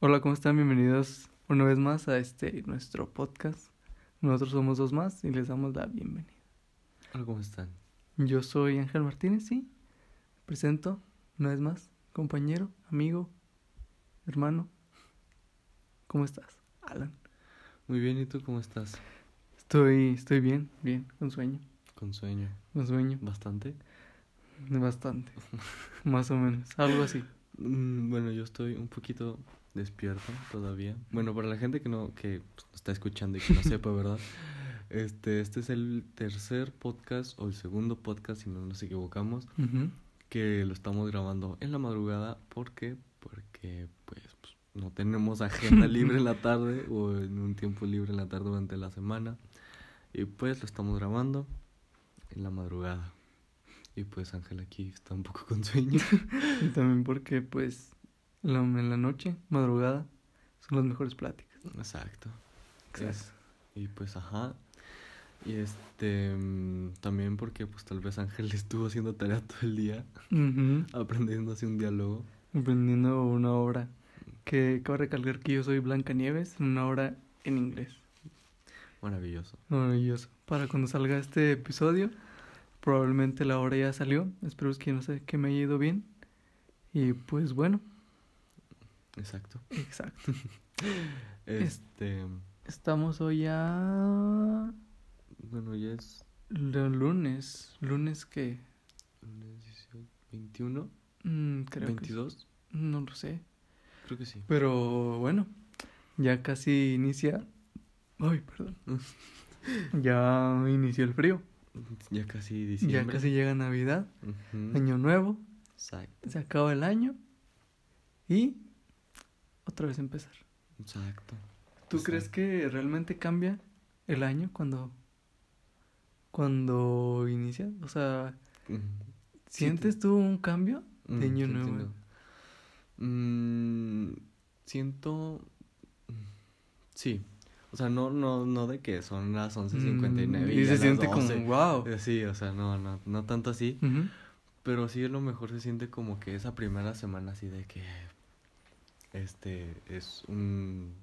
Hola, ¿cómo están? Bienvenidos una vez más a este nuestro podcast. Nosotros somos dos más y les damos la bienvenida. Hola, ¿cómo están? Yo soy Ángel Martínez, sí. Presento una vez más, compañero, amigo, hermano. ¿Cómo estás, Alan? Muy bien, ¿y tú cómo estás? Estoy, estoy bien, bien, con sueño. Con sueño. Con sueño. ¿Bastante? Bastante. Más o menos. Algo así. Mm, bueno, yo estoy un poquito despierto todavía. Bueno, para la gente que no, que pues, está escuchando y que no sepa, ¿verdad? Este, este es el tercer podcast o el segundo podcast, si no nos equivocamos, que lo estamos grabando en la madrugada. ¿Por qué? Porque, pues, pues, no tenemos agenda libre en la tarde o en un tiempo libre en la tarde durante la semana. Y pues lo estamos grabando en la madrugada. Y pues Ángel aquí está un poco con sueño. Y también porque, pues, la- en la noche, madrugada, son las mejores pláticas. Exacto. Exacto. Es- y pues ajá. Y este mm, también porque pues tal vez Ángel estuvo haciendo tarea todo el día, Ujú. aprendiendo así un diálogo. Aprendiendo una obra que cabe recalcar que yo soy Blanca Nieves, una obra en inglés. Maravilloso. Maravilloso. Para cuando salga este episodio, probablemente la obra ya salió. Espero que no sé que me haya ido bien. Y pues bueno, Exacto. exacto. Este, Estamos hoy a bueno, ya es lunes. Lunes que lunes 18, 21, mm, creo que 22, no lo sé. creo que sí. Pero bueno, ya casi inicia. Ay, perdón. Ya inició el frío. Ya casi Ya casi llega Navidad. Año Nuevo, Exacto. se acaba el año y otra vez empezar. Exacto. ¿Tú Exacto. crees que realmente cambia el año cuando cuando inicia? O sea. ¿sientes tú un cambio de Mm, año nuevo? Mm, siento. Sí. O sea, no, no, no de que son las 11.59 Mm, y, y se siente 12. como wow. Eh, Sí, o sea, no, no, no tanto así. Pero sí a lo mejor se siente como que esa primera semana así de que. Este es un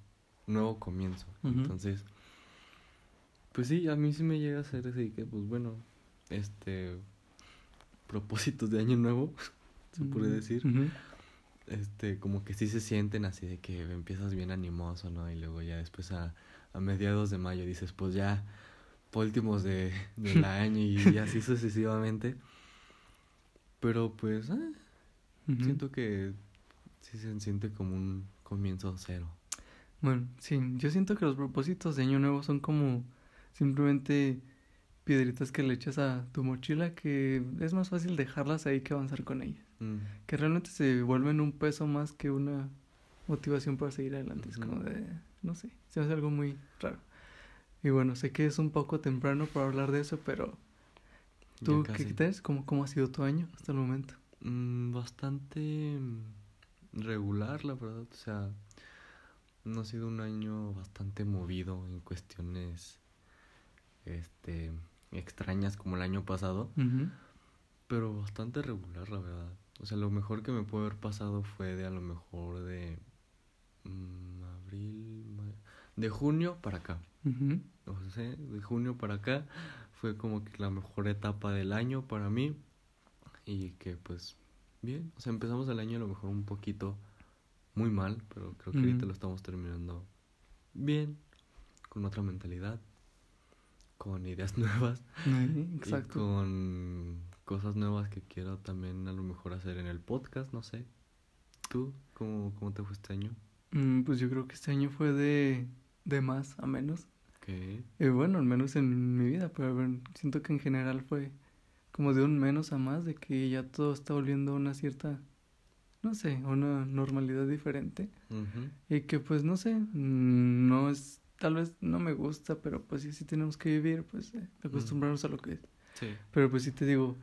nuevo comienzo. Entonces. Pues sí, a mí sí me llega a ser así que, pues bueno. Este. Propósitos de año nuevo. se puede decir Ujú. este, como que sí se sienten así de que empiezas bien animoso, ¿no? Y luego ya después a, a mediados de mayo dices, pues ya, por últimos de, del año y así sucesivamente. Pero pues, Ujú. siento que sí se siente como un comienzo cero. Bueno, sí, yo siento que los propósitos de año nuevo son como simplemente piedritas que le echas a tu mochila que es más fácil dejarlas ahí que avanzar con ellas. Mm, Que realmente se vuelven un peso más que una motivación para seguir adelante. Es como de, no sé, se me hace algo muy raro. Y bueno, sé que es un poco temprano para hablar de eso, pero ¿tú qué crees? ¿Cómo, ¿Cómo ha sido tu año hasta el momento? Mm, bastante mm, regular, la verdad. O sea, no ha sido un año bastante movido en cuestiones este extrañas como el año pasado, pero bastante regular, la verdad. O sea, lo mejor que me puede haber pasado fue de a lo mejor de mm, abril, de junio para acá. O sea, de junio para acá fue como que la mejor etapa del año para mí. Y que pues bien, o sea, empezamos el año a lo mejor un poquito muy mal, pero creo que ahorita lo estamos terminando bien, con otra mentalidad, con ideas nuevas Ahí, y Exacto. con cosas nuevas que quiero también a lo mejor hacer en el podcast, no sé. ¿Tú cómo, cómo te fue este año? Mm, pues yo creo que este año fue de, de más a menos. ¿Qué? Eh, bueno, al menos en mi vida, pero bueno, siento que en general fue como de un menos a más, de que ya todo está volviendo a una cierta, no sé, una normalidad diferente. Y que pues no sé, mm, no es, tal vez no me gusta, pero pues sí, sí tenemos que vivir, pues eh, acostumbrarnos a lo que es. Sí. Pero pues sí te digo,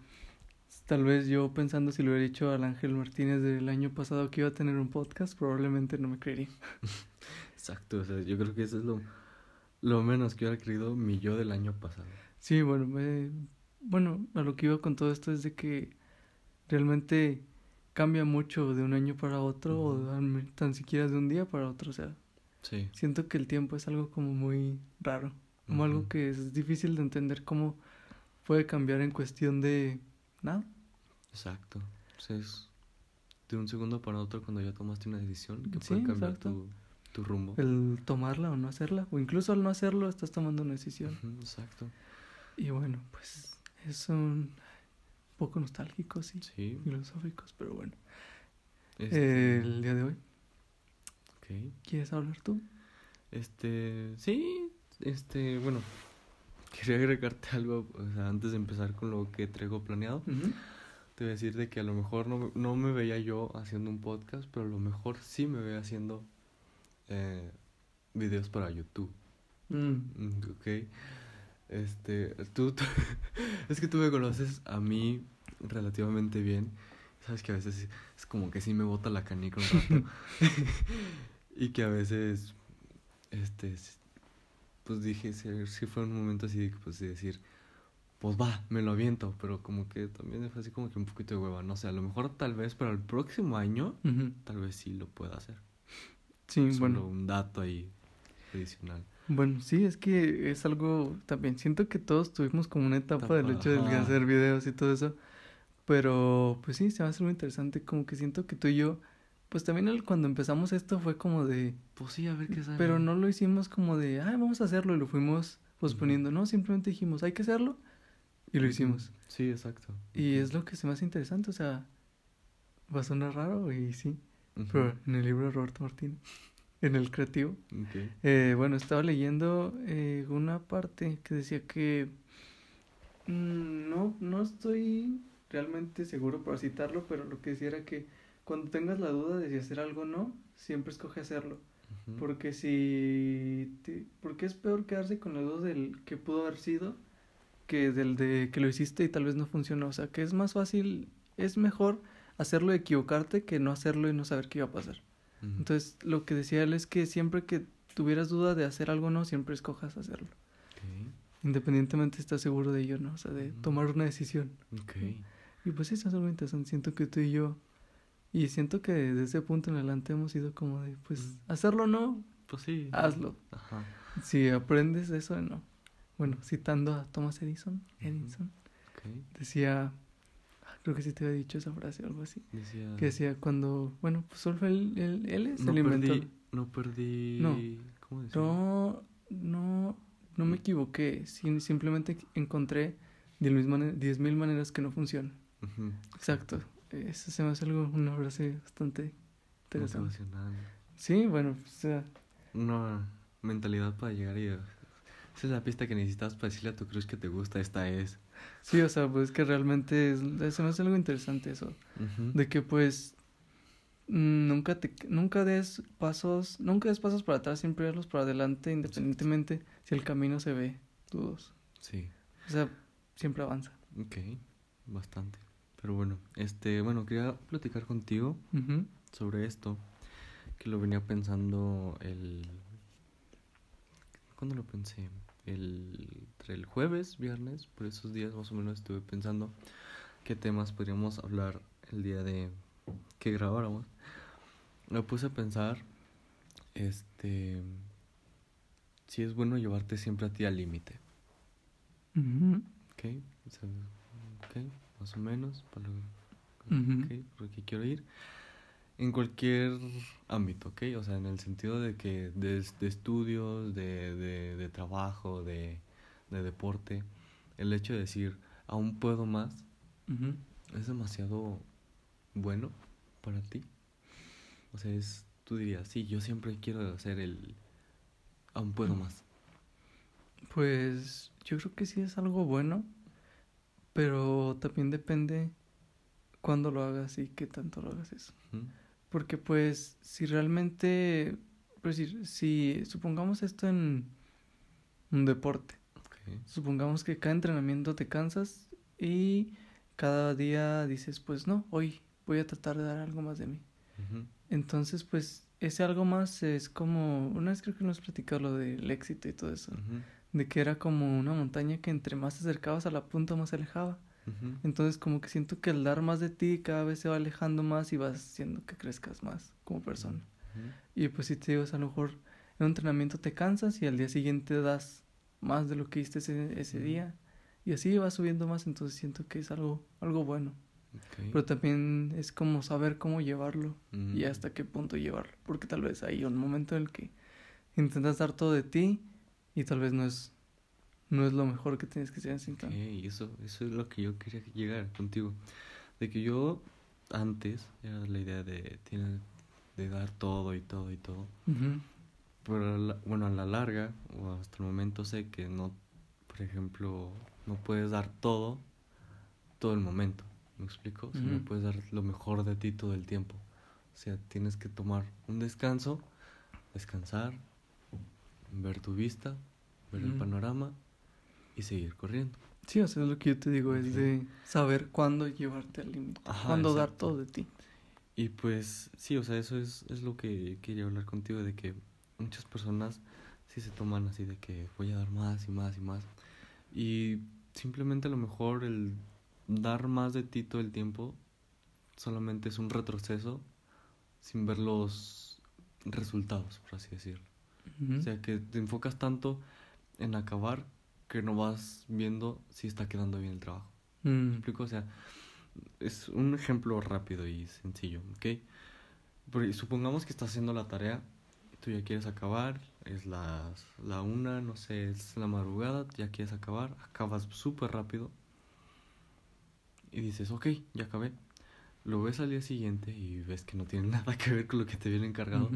tal vez yo pensando si lo hubiera dicho al Ángel Martínez del año pasado que iba a tener un podcast, probablemente no me creería. Exacto, o sea, yo creo que eso es lo, lo menos que hubiera creído mi yo del año pasado. Sí, bueno, eh, bueno, a lo que iba con todo esto es de que realmente cambia mucho de un año para otro o tan siquiera de un día para otro, o sea, Sí. siento que el tiempo es algo como muy raro, como algo que es difícil de entender cómo puede cambiar en cuestión de nada. Exacto. O sea, es de un segundo para otro cuando ya tomaste una decisión que Sí, puede cambiar exacto. tu, tu rumbo. El tomarla o no hacerla, o incluso al no hacerlo estás tomando una decisión. Exacto. Y bueno, pues es un poco nostálgico, sí, Sí. filosóficos, pero bueno. Este, El día de hoy, ok. ¿quieres hablar tú? Este, sí, este, bueno, quería agregarte algo, o sea, antes de empezar con lo que traigo planeado, te voy a decir de que a lo mejor no, me- no me veía yo haciendo un podcast, pero a lo mejor sí me veía haciendo eh, videos para YouTube, Mm, Mm, ok. Este, tú, tú- es que tú me conoces a mí relativamente bien, sabes que a veces es como que sí me bota la canica un rato, y que a veces, este, pues dije, sí, sí fue un momento así de, pues, de decir, pues va, me lo aviento, pero como que también fue así como que un poquito de hueva, no sé, a lo mejor tal vez para el próximo año, tal vez sí lo pueda hacer. Sí, Solo bueno. un dato ahí adicional. Bueno, sí, es que es algo también. Siento que todos tuvimos como una etapa del hecho de hacer videos y todo eso. Pero pues sí, se va a hacer muy interesante. Como que siento que tú y yo, pues también el- cuando empezamos esto fue como de. Pues sí, a ver qué sale. Pero no lo hicimos como de, ah, vamos a hacerlo y lo fuimos posponiendo. No, simplemente dijimos, hay que hacerlo y lo hicimos. Sí, exacto. Y es lo que se me hace interesante. O sea, va a sonar raro y sí. Pero en el libro de Roberto Martínez, en el creativo. Eh, bueno, estaba leyendo eh, una parte que decía que mm, no, no estoy realmente seguro para citarlo, pero lo que decía era que cuando tengas la duda de si hacer algo o no, siempre escoge hacerlo. Porque si te- porque es peor quedarse con la duda del que pudo haber sido que del de que lo hiciste y tal vez no funcionó. O sea, que es más fácil, es mejor hacerlo y equivocarte que no hacerlo y no saber qué iba a pasar. Entonces, lo que decía él es que siempre que tuvieras duda de hacer algo o no, siempre escojas hacerlo. Ok. Independientemente estás seguro de ello, ¿no? O sea, de tomar una decisión. Ok. Y pues eso es algo interesante. Siento que tú y yo, y siento que desde ese punto en adelante hemos ido como de, pues, hacerlo o no, Pues sí. hazlo. Ajá. Si aprendes de eso, no. Bueno, citando a Thomas Edison, Edison, decía, creo que sí te había dicho esa frase o algo así, Decía. que decía cuando, bueno, pues solo fue él, él, él es no el inventor. perdí. No perdí. No. No, no, no me equivoqué. sim- simplemente encontré diez mil, mane- diez mil maneras que no funcionan. Exacto. Eso se me hace algo, una frase bastante interesante. Sí, bueno, o sea, Una mentalidad para llegar y. Esa es la pista que necesitas para decirle a tu cruz que te gusta. Esta es. Sí, o sea, pues que realmente es- se me hace algo interesante eso. De que pues mm, nunca te, nunca des pasos, nunca des pasos para atrás, siempre darlos para adelante, independientemente si el camino se ve dudoso. Sí. O sea, siempre avanza. Ok. Bastante. Pero bueno, este, bueno, quería platicar contigo sobre esto, que lo venía pensando el... ¿Cuándo lo pensé? El, entre el jueves, viernes, por esos días más o menos estuve pensando qué temas podríamos hablar el día de que grabáramos. Me puse a pensar, este, si es bueno llevarte siempre a ti al límite, Ujú. ¿ok? O sea, ok, más o menos, para lo, por lo que quiero ir. En cualquier ámbito, ¿ok? O sea, en el sentido de que de, de estudios, de, de, de trabajo, de, de deporte, el hecho de decir, aún puedo más, es demasiado bueno para ti. O sea, es, tú dirías, sí, yo siempre quiero hacer el, aún puedo más. Pues yo creo que sí es algo bueno, pero también depende cuándo lo hagas y qué tanto lo hagas eso. Porque pues si realmente, por decir, si supongamos esto en un deporte, supongamos que cada entrenamiento te cansas y cada día dices, pues no, hoy voy a tratar de dar algo más de mí. Entonces, pues ese algo más es como, una vez creo que nos has platicado lo del éxito y todo eso. de que era como una montaña que entre más te acercabas a la punta más se alejaba. Entonces como que siento que el dar más de ti cada vez se va alejando más y vas haciendo que crezcas más como persona. Y pues si te digo, a lo mejor en un entrenamiento te cansas y al día siguiente das más de lo que hiciste ese, ese día. Y así vas subiendo más, entonces siento que es algo, algo bueno. Pero también es como saber cómo llevarlo y hasta qué punto llevarlo. Porque tal vez hay un momento en el que intentas dar todo de ti y tal vez no es, no es lo mejor que tienes que hacer en instante. eso, eso es lo que yo quería llegar contigo. De que yo antes era la idea de, de dar todo y todo y todo. Pero la- bueno, a la larga, o hasta el momento sé que no, por ejemplo, no puedes dar todo todo el momento. ¿Me explico? O sea, no puedes dar lo mejor de ti todo el tiempo. O sea, tienes que tomar un descanso, descansar, ver tu vista, ver el panorama y seguir corriendo. Sí, o sea, es lo que yo te digo, es de saber cuándo llevarte al límite, cuándo dar todo de ti. Y pues sí, o sea, eso es, es lo que quería hablar contigo, de que muchas personas sí se toman así de que voy a dar más y más y más. Y simplemente a lo mejor el dar más de ti todo el tiempo solamente es un retroceso sin ver los resultados, por así decirlo. Ujú. O sea, que te enfocas tanto en acabar que no vas viendo si está quedando bien el trabajo. ¿Me Mm, explico? O sea, es un ejemplo rápido y sencillo, ¿ok? Pero supongamos que estás haciendo la tarea, tú ya quieres acabar, es las, la una, no sé, es la madrugada, ya quieres acabar, acabas súper rápido y dices, ok, ya acabé. Lo ves al día siguiente y ves que no tiene nada que ver con lo que te viene encargado.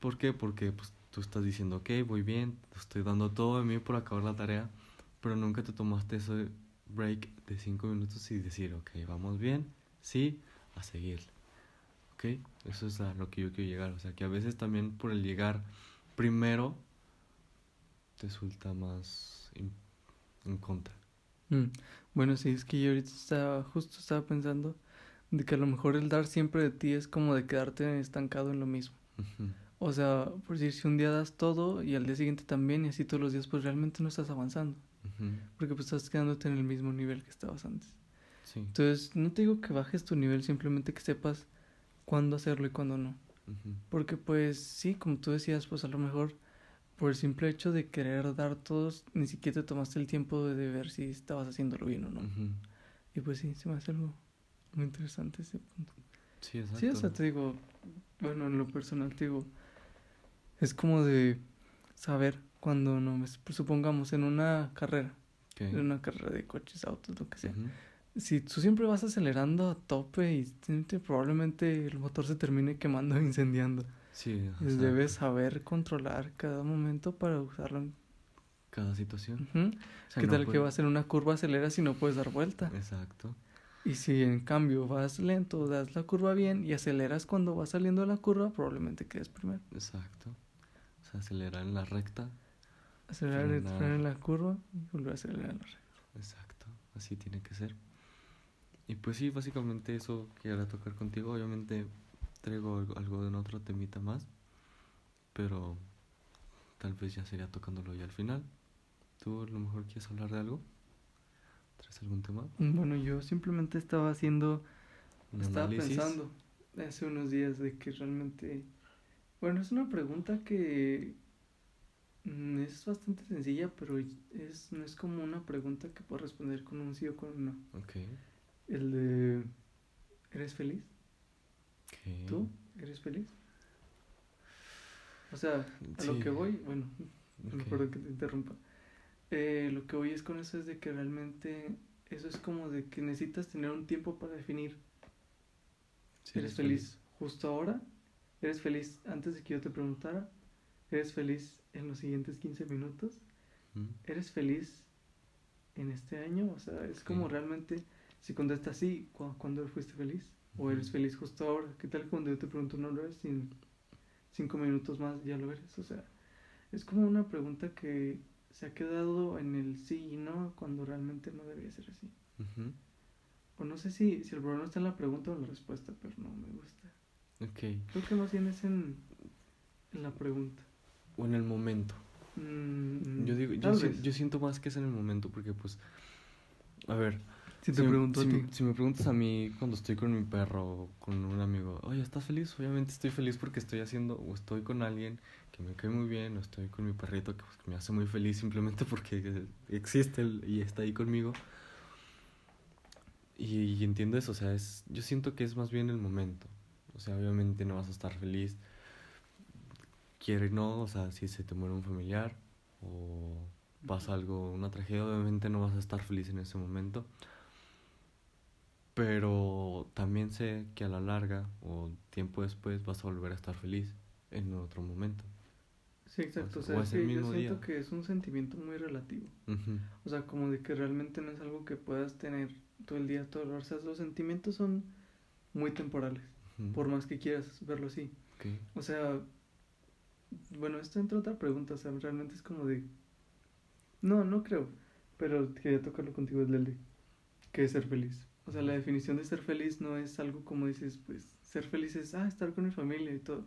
¿Por qué? Porque pues, tú estás diciendo, ok, voy bien, estoy dando todo de mí por acabar la tarea, pero nunca te tomaste ese break de cinco minutos y decir, ok, vamos bien, sí, a seguir. ¿Ok? Eso es a lo que yo quiero llegar. O sea, que a veces también por el llegar primero te resulta más in- en contra. Mm, Bueno, sí, es que yo ahorita estaba, justo estaba pensando de que a lo mejor el dar siempre de ti es como de quedarte estancado en lo mismo. Ujú. O sea, por decir, si un día das todo y al día siguiente también y así todos los días, pues realmente no estás avanzando. Porque pues estás quedándote en el mismo nivel que estabas antes. Sí. Entonces, no te digo que bajes tu nivel, simplemente que sepas cuándo hacerlo y cuándo no. Porque pues sí, como tú decías, pues a lo mejor por el simple hecho de querer dar todos, ni siquiera te tomaste el tiempo de, ver si estabas haciéndolo bien o no. Y pues sí, se me hace algo muy interesante ese punto. Sí, exacto. Sí, o sea, te digo, bueno, en lo personal te digo, es como de saber cuando no, pues, supongamos en una carrera, en una carrera de coches, autos, lo que sea. Si tú siempre vas acelerando a tope y probablemente el motor se termine quemando e incendiando. Sí, Pues exacto. Debes saber controlar cada momento para usarlo. en- Cada situación. Ujú. O sea, ¿Qué no tal que vas en una curva, aceleras y no puedes dar vuelta? Exacto. Y si en cambio vas lento, das la curva bien y aceleras cuando vas saliendo de la curva, probablemente quedes primero. Exacto. O sea, acelerar en la recta. Acelerar, Frenar. frenar en la curva y volver a acelerar en la recta. Exacto. Así tiene que ser. Y pues sí, básicamente eso quería tocar contigo. Obviamente traigo algo, algo de un otro temita más. Pero tal vez ya sería tocándolo ya al final. ¿Tú a lo mejor quieres hablar de algo? ¿Traes algún tema? Bueno, yo simplemente estaba haciendo, ¿Un estaba análisis? pensando hace unos días de que realmente, bueno, es una pregunta que mm, es bastante sencilla, pero es, no es como una pregunta que puedo responder con un sí o con un no. Ok. El de, ¿eres feliz? ¿Tú? ¿Eres feliz? O sea, a lo que voy, bueno, Ok. perdón que te interrumpa. Eh, lo que voy es con eso es de que realmente eso es como de que necesitas tener un tiempo para definir. Sí, ¿Eres feliz justo ahora? ¿Eres feliz antes de que yo te preguntara? ¿Eres feliz en los siguientes 15 minutos? Mm, ¿Eres feliz en este año? O sea, es como realmente, si contestas sí, ¿cu ¿cuándo fuiste feliz? ¿O eres feliz justo ahora? ¿Qué tal cuando yo te pregunto no lo eres? Sin cinco minutos más ya lo eres. O sea, es como una pregunta que se ha quedado en el sí y no cuando realmente no debería ser así. O no sé si, si el problema está en la pregunta o en la respuesta, pero no me gusta. Ok. Creo que más bien es en, en la pregunta. O en el momento. Mm, Yo digo, yo, si- siento más que es en el momento porque pues, a ver, Si te pregunto si, a ti. Si me preguntas a mí cuando estoy con mi perro o con un amigo, oye, ¿estás feliz? Obviamente estoy feliz porque estoy haciendo o estoy con alguien que me cae muy bien o estoy con mi perrito que, pues, que me hace muy feliz simplemente porque existe y está ahí conmigo. Y, y entiendo eso, o sea, es, yo siento que es más bien el momento. O sea, obviamente no vas a estar feliz. Quiere no, o sea, si se te muere un familiar o pasa algo, una tragedia, obviamente no vas a estar feliz en ese momento. Pero también sé que a la larga o tiempo después vas a volver a estar feliz en otro momento. Sí, exacto. O sea, es es el que yo siento día. que es un sentimiento muy relativo. O sea, como de que realmente no es algo que puedas tener todo el día, todo el O sea, los sentimientos son muy temporales, por más que quieras verlo así. O sea, bueno, esto entra otra pregunta, o sea, realmente es como de... No, no creo, pero quería tocarlo contigo, de que es ser feliz. O sea, la definición de ser feliz no es algo como dices, pues, ser feliz es, ah, estar con mi familia y todo.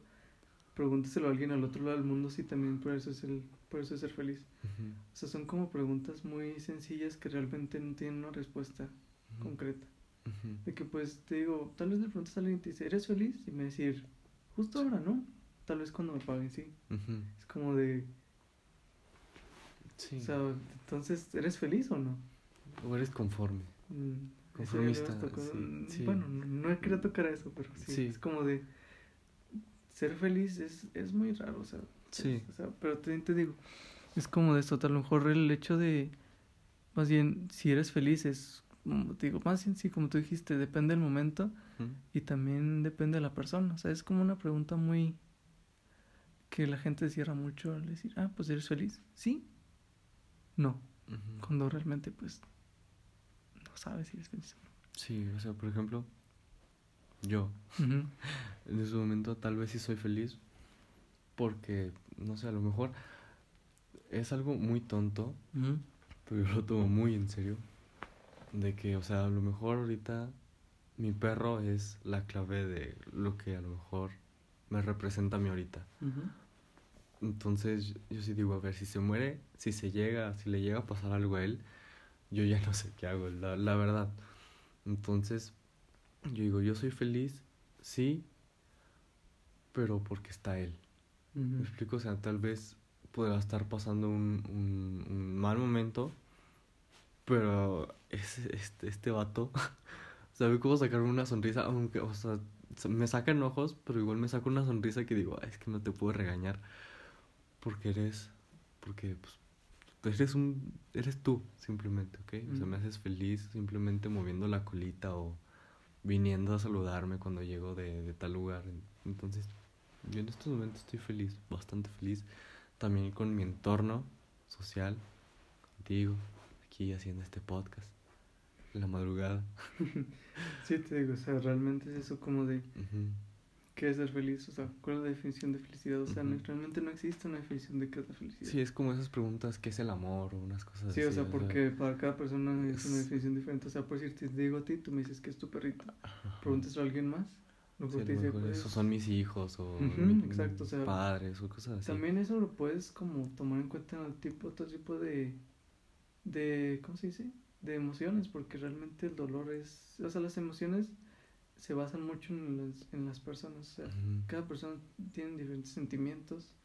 Pregúntaselo a alguien al otro lado del mundo si también por eso es, el, por eso es ser feliz. O sea, son como preguntas muy sencillas que realmente no tienen una respuesta concreta. Ujú. De que pues te digo, tal vez preguntas a alguien y te dice, ¿eres feliz? Y me decir, justo ahora, ¿no? Tal vez cuando me paguen, sí. Ujú. Es como de, Sí. o sea, entonces, ¿eres feliz o no? O eres conforme. Mm, Conformista, sí, Mm, sí. Bueno, no, no quería tocar eso, pero sí. Es como de, ser feliz es, es muy raro, o sea. Sí. es- o sea, pero te, te digo, es como de esto, a lo mejor el hecho de, más bien, si eres feliz es, te digo, más bien, sí, como tú dijiste, depende del momento. Y también depende de la persona. O sea, es como una pregunta muy. que la gente cierra mucho al decir, ah, pues eres feliz. Sí. No. Cuando realmente, pues. no sabes si eres feliz o Sí, o sea, por ejemplo, yo en ese momento tal vez sí soy feliz porque, no sé, a lo mejor es algo muy tonto, pero yo lo tomo muy en serio. De que, o sea, a lo mejor ahorita mi perro es la clave de lo que a lo mejor me representa a mí ahorita. Entonces yo- sí digo, a ver, si se muere, si se llega, si le llega a pasar algo a él, yo ya no sé qué hago, la, la verdad. Entonces yo digo, yo soy feliz, sí, pero porque está él. ¿Me explico? O sea, tal vez pueda estar pasando un, un, un mal momento, pero ese- este, este vato sabe cómo sacarme una sonrisa, aunque, o sea, se- me saca enojos, pero igual me saca una sonrisa que digo, "Ay, es que no te puedo regañar, porque eres, porque pues, eres un, eres tú, simplemente, ¿ok? O sea, me haces feliz simplemente moviendo la colita o viniendo a saludarme cuando llego de, de tal lugar. Entonces, yo en estos momentos estoy feliz, bastante feliz. También con mi entorno social, contigo, aquí haciendo este podcast, la madrugada. Sí, te digo, o sea, realmente es eso como de. Ujú, ¿Qué es ser feliz? O sea, ¿cuál es la definición de felicidad? O sea, no- Ujú. realmente no existe una definición de qué es la felicidad. Sí, es como esas preguntas, ¿qué es el amor? O unas cosas Sí, así. o sea, porque para cada persona es una definición diferente. O sea, por decir, te digo a ti, tú me dices que es tu perrito. Preguntas a alguien más, Sí, luego a te lo dice, pues, esos son mis hijos o Ujú, mi- exacto, o sea, padres o cosas así. También eso lo puedes como tomar en cuenta en el tipo, otro tipo de, de, ¿cómo se dice? De emociones, porque realmente el dolor es, o sea, las emociones se basan mucho en las, en las personas, o sea, cada persona tiene diferentes sentimientos,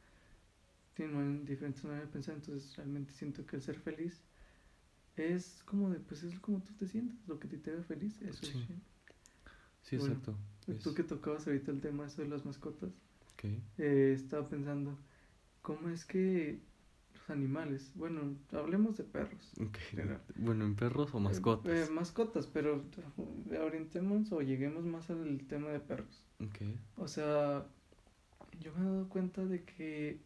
tiene diferentes maneras de pensar, entonces realmente siento que el ser feliz es como de, pues es como tú te sientes, lo que ti te haga feliz, eso Sí. es bien. Sí, Bueno, exacto. Tú Es- que tocabas ahorita el tema eso de las mascotas, eh, estaba pensando, ¿cómo es que animales, bueno, hablemos de perros. Pero- Bueno, en perros o eh, mascotas. eh, mascotas, pero eh, orientemos o lleguemos más al tema de perros. O sea, yo me he dado cuenta de que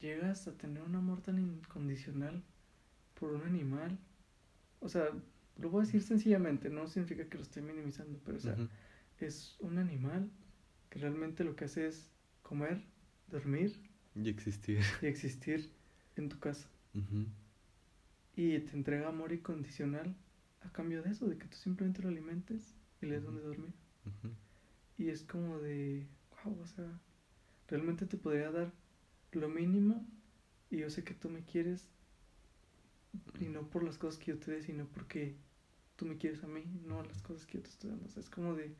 llegas a tener un amor tan incondicional por un animal. O sea, lo voy a decir sencillamente, no significa que lo estoy minimizando, pero o sea, es un animal que realmente lo que hace es comer, dormir Y existir. y existir en tu casa. Y te entrega amor incondicional a cambio de eso, de que tú simplemente lo alimentes y le des donde dormir. Y es como de, wow, o sea, realmente te podría dar lo mínimo y yo sé que tú me quieres y no por las cosas que yo te dé, sino porque tú me quieres a mí, no las cosas que yo te estoy dando. O sea, es como de,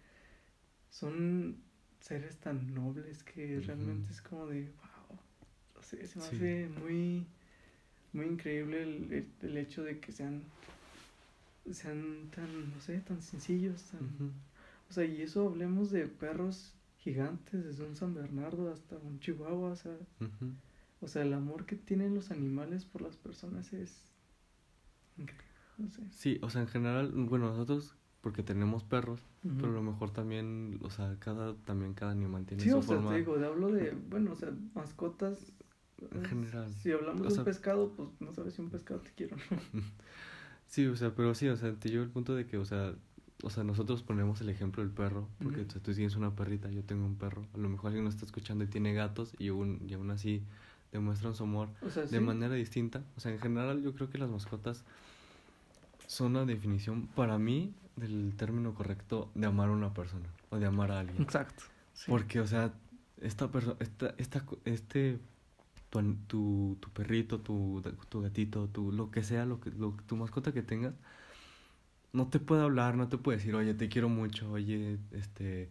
son seres tan nobles que realmente es como de, wow, o sea, se me hace muy, muy increíble el, el, hecho de que sean, sean tan, no sé, tan sencillos, tan... O sea, y eso hablemos de perros gigantes, desde un San Bernardo hasta un Chihuahua, o sea, o sea, el amor que tienen los animales por las personas es increíble, no sé. Sí, o sea, en general, bueno, nosotros porque tenemos perros, pero a lo mejor también, o sea, cada también cada animal tiene sí, su o sea, te digo, hablo de, bueno, o sea, mascotas en general. Si hablamos de un pescado, pues no sabes si un pescado te quiere o no. sí, o sea, pero sí, o sea, te llevo el punto de que, o sea, o sea, nosotros ponemos el ejemplo del perro, porque tú tienes una perrita, yo tengo un perro. A lo mejor alguien nos está escuchando y tiene gatos y aún, y aún así demuestran su amor de manera distinta. O sea, en general yo creo que las mascotas son la definición para mí del término correcto de amar a una persona o de amar a alguien. Exacto. Porque, o sea, esta persona, esta, esta, este, tu, tu, tu perrito, tu, tu gatito, tu, lo que sea, lo que, lo, tu mascota que tengas, no te puede hablar, no te puede decir, oye, te quiero mucho, oye, este,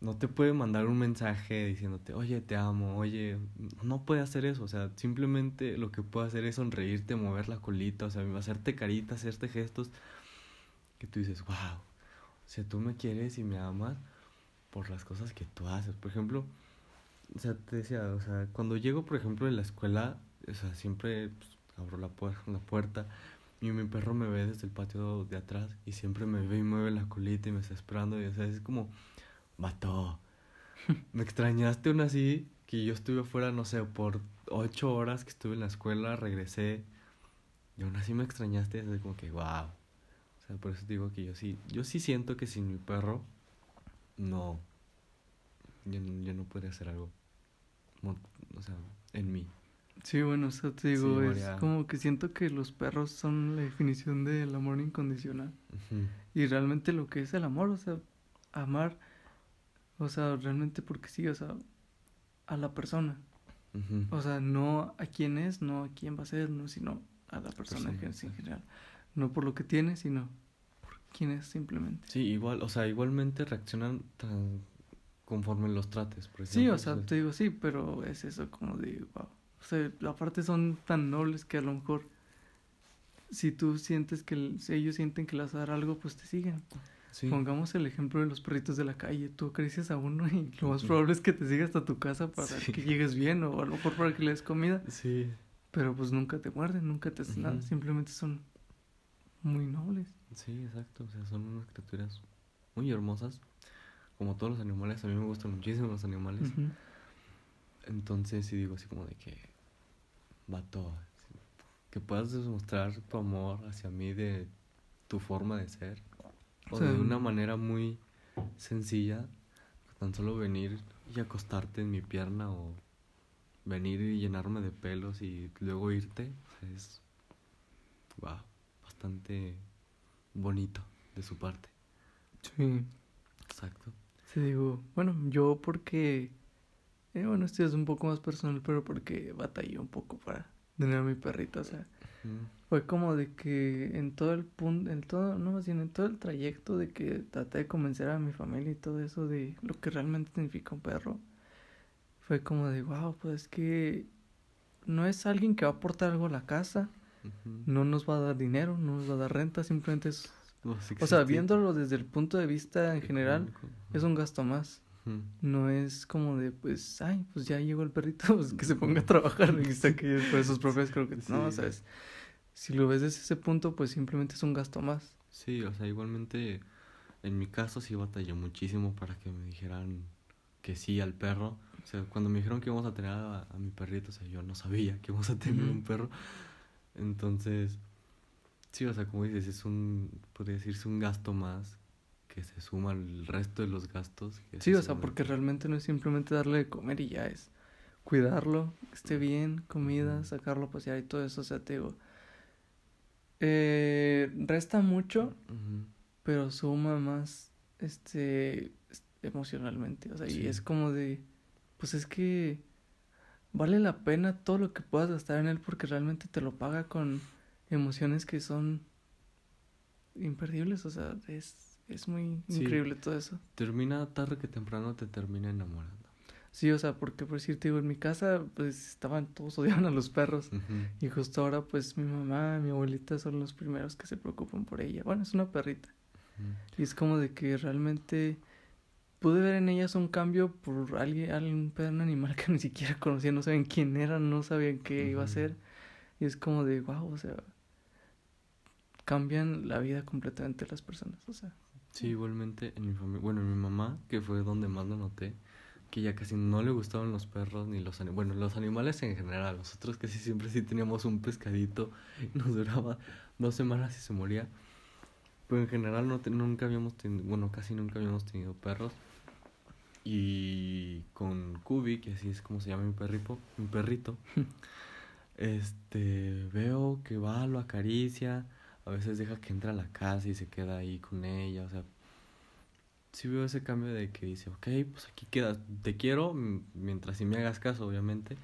no te puede mandar un mensaje diciéndote, oye, te amo, oye, no puede hacer eso, o sea, simplemente lo que puede hacer es sonreírte, mover la colita, o sea, hacerte caritas, hacerte gestos, que tú dices, wow, o sea, tú me quieres y me amas por las cosas que tú haces, por ejemplo, o sea, te decía, o sea, cuando llego, por ejemplo, en la escuela, o sea, siempre pues, abro la, la puerta, y mi perro me ve desde el patio de atrás y siempre me ve y mueve la colita y me está esperando. Y o sea, es como, mató. me extrañaste aún así que yo estuve afuera, no sé, por ocho horas que estuve en la escuela, regresé. Y aún así me extrañaste. Es como que, wow. O sea, por eso digo que yo sí, yo sí siento que sin mi perro, no. Yo, yo no podría hacer algo. O sea, en mí. Sí, bueno, eso te digo, es como que siento que los perros son la definición del amor incondicional. Y realmente lo que es el amor, o sea, amar, o sea, realmente porque sí, o sea, a la persona. O sea, no a quién es, no a quién va a ser, no, sino a la persona, en general. No por lo que tiene, sino por quién es simplemente. Sí, igual, o sea, igualmente reaccionan tan conforme los trates, por ejemplo. Sí, o sea, te digo sí, pero es eso como de, wow. O sea, aparte son tan nobles que a lo mejor si tú sientes que si ellos sienten que les vas a dar algo, pues te siguen. Pongamos el ejemplo de los perritos de la calle. Tú acaricias a uno y lo más probable es que te siga hasta tu casa para que llegues bien o a lo mejor para que le des comida. Sí. Pero pues nunca te muerden, nunca te hacen nada. Simplemente son muy nobles. Sí, exacto. O sea, son unas criaturas muy hermosas. Como todos los animales. A mí me gustan muchísimo los animales. Entonces sí digo así como de que vato, que puedas demostrar tu amor hacia mí de tu forma de ser. O de una manera muy sencilla, tan solo venir y acostarte en mi pierna o venir y llenarme de pelos y luego irte, es wow, bastante bonito de su parte. Sí. Exacto. Sí, digo, bueno, yo porque eh, bueno, esto es un poco más personal, pero porque batallé un poco para tener a mi perrito, o sea, fue como de que en todo el punto, en todo, no más bien en todo el trayecto de que traté de convencer a mi familia y todo eso de lo que realmente significa un perro, fue como de, wow, pues es que no es alguien que va a aportar algo a la casa, no nos va a dar dinero, no nos va a dar renta, simplemente es... o sea, viéndolo desde el punto de vista en general, es un gasto más. No es como de, pues, ay, pues ya llegó el perrito, pues que se ponga a trabajar y saque después sus propias croquetas. No, o sea, si lo ves desde ese punto, pues simplemente es un gasto más. Sí, o sea, igualmente, en mi caso sí batallé muchísimo para que me dijeran que sí al perro. O sea, cuando me dijeron que íbamos a tener a, mi perrito, o sea, yo no sabía que íbamos a tener un perro. Entonces, sí, o sea, como dices, es un, podría decirse un gasto más que se suma al resto de los gastos. sí, o sea, porque realmente no es simplemente darle de comer y ya es cuidarlo, que esté bien, comida, sacarlo a pasear y todo eso, o sea, te digo, eh, resta mucho, pero suma más, este, emocionalmente, o sea, y es como de, pues es que vale la pena todo lo que puedas gastar en él porque realmente te lo paga con emociones que son imperdibles, o sea, es, es muy Sí. increíble todo eso. Termina tarde que temprano te termina enamorando. Sí, o sea, porque por decirte, digo, en mi casa, pues estaban, todos odiaban a los perros. Y justo ahora, pues mi mamá, mi abuelita son los primeros que se preocupan por ella. Bueno, es una perrita. Y es como de que realmente pude ver en ellas un cambio por alguien, algún un animal que ni siquiera conocía, no sabían quién era, no sabían qué iba a ser. Y es como de, wow, o sea, cambian la vida completamente de las personas, o sea. Sí, igualmente en mi familia, bueno, en mi mamá, que fue donde más lo noté, que ya casi no le gustaban los perros ni los animales, bueno, los animales en general, nosotros casi siempre sí teníamos un pescadito y nos duraba dos semanas y se moría, pero en general no te- nunca habíamos tenido, bueno, casi nunca habíamos tenido perros y con Kubi, que así es como se llama mi perrito, mi perrito, este, veo que va, lo acaricia, a veces deja que entre a la casa y se queda ahí con ella, o sea, sí veo ese cambio de que dice, ok, pues aquí quedas, te quiero, mientras si me hagas caso, obviamente,